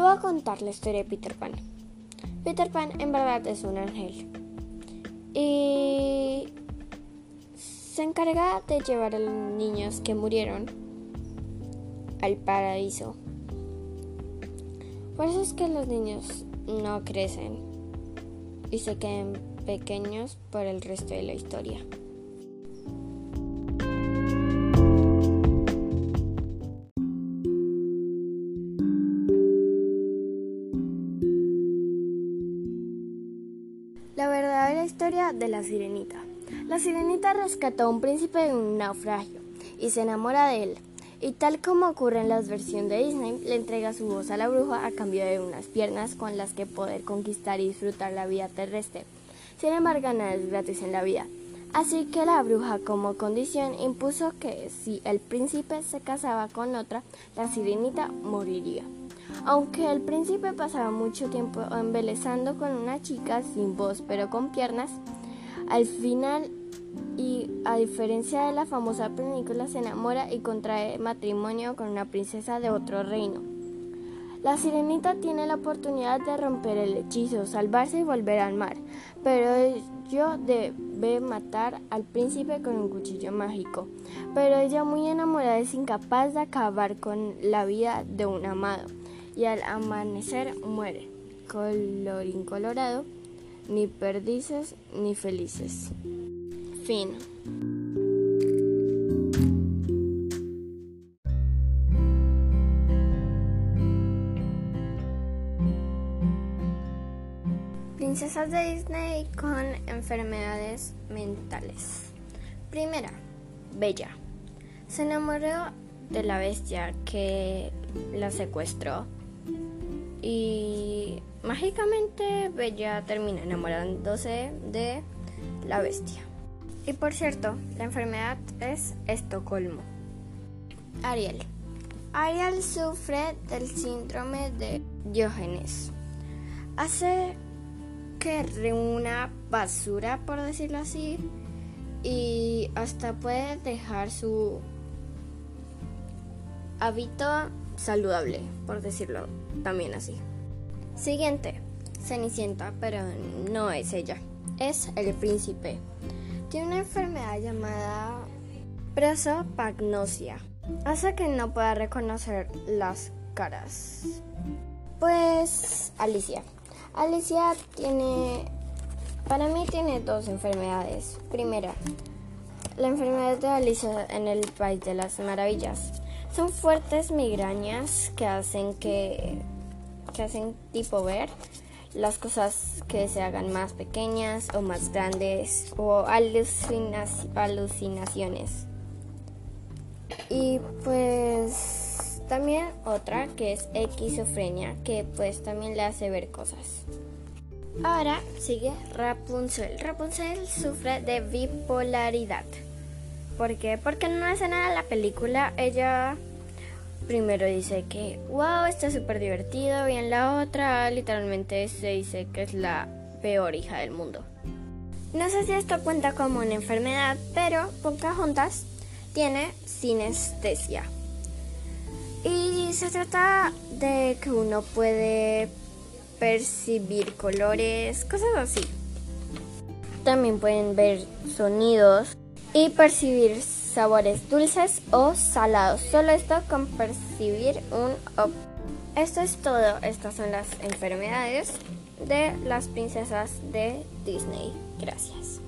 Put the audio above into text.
Te voy a contar la historia de Peter Pan. Peter Pan en verdad es un ángel. Y se encarga de llevar a los niños que murieron al paraíso. Por eso es que los niños no crecen y se quedan pequeños por el resto de la historia. Verdadera historia de la sirenita. La sirenita rescató a un príncipe de un naufragio y se enamora de él. Y tal como ocurre en la versión de Disney, le entrega su voz a la bruja a cambio de unas piernas con las que poder conquistar y disfrutar la vida terrestre. Sin embargo, nada es gratis en la vida. Así que la bruja como condición impuso que si el príncipe se casaba con otra, la sirenita moriría. Aunque el príncipe pasaba mucho tiempo embelezando con una chica sin voz pero con piernas, al final y a diferencia de la famosa película se enamora y contrae matrimonio con una princesa de otro reino. La sirenita tiene la oportunidad de romper el hechizo, salvarse y volver al mar, pero ello debe matar al príncipe con un cuchillo mágico. Pero ella muy enamorada es incapaz de acabar con la vida de un amado y al amanecer muere. Colorín colorado, ni perdices ni felices. Fin. Princesas de Disney con enfermedades mentales. Primera, Bella. Se enamoró de la bestia que la secuestró y mágicamente Bella termina enamorándose de la bestia. Y por cierto, la enfermedad es Estocolmo. Ariel. Ariel sufre del síndrome de Diógenes. Hace que reúna basura, por decirlo así, y hasta puede dejar su hábito saludable, por decirlo también así. Siguiente, Cenicienta, pero no es ella, es el príncipe. Tiene una enfermedad llamada prosopagnosia, hace que no pueda reconocer las caras. Pues Alicia. Alicia tiene, para mí tiene dos enfermedades. Primera, la enfermedad de Alicia en el País de las Maravillas. Son fuertes migrañas que hacen que, que hacen tipo ver las cosas que se hagan más pequeñas o más grandes o alucinaciones. Y pues también otra que es esquizofrenia que pues también le hace ver cosas. Ahora sigue Rapunzel. Rapunzel sufre de bipolaridad. ¿Por qué? Porque en una escena de la película ella primero dice que, wow, está súper divertido, y en la otra literalmente se dice que es la peor hija del mundo. No sé si esto cuenta como una enfermedad, pero Pocahontas tiene sinestesia. Y se trata de que uno puede percibir colores, cosas así. También pueden ver sonidos y percibir sabores dulces o salados. Solo esto con percibir un ob. Esto es todo. Estas son las enfermedades de las princesas de Disney. Gracias.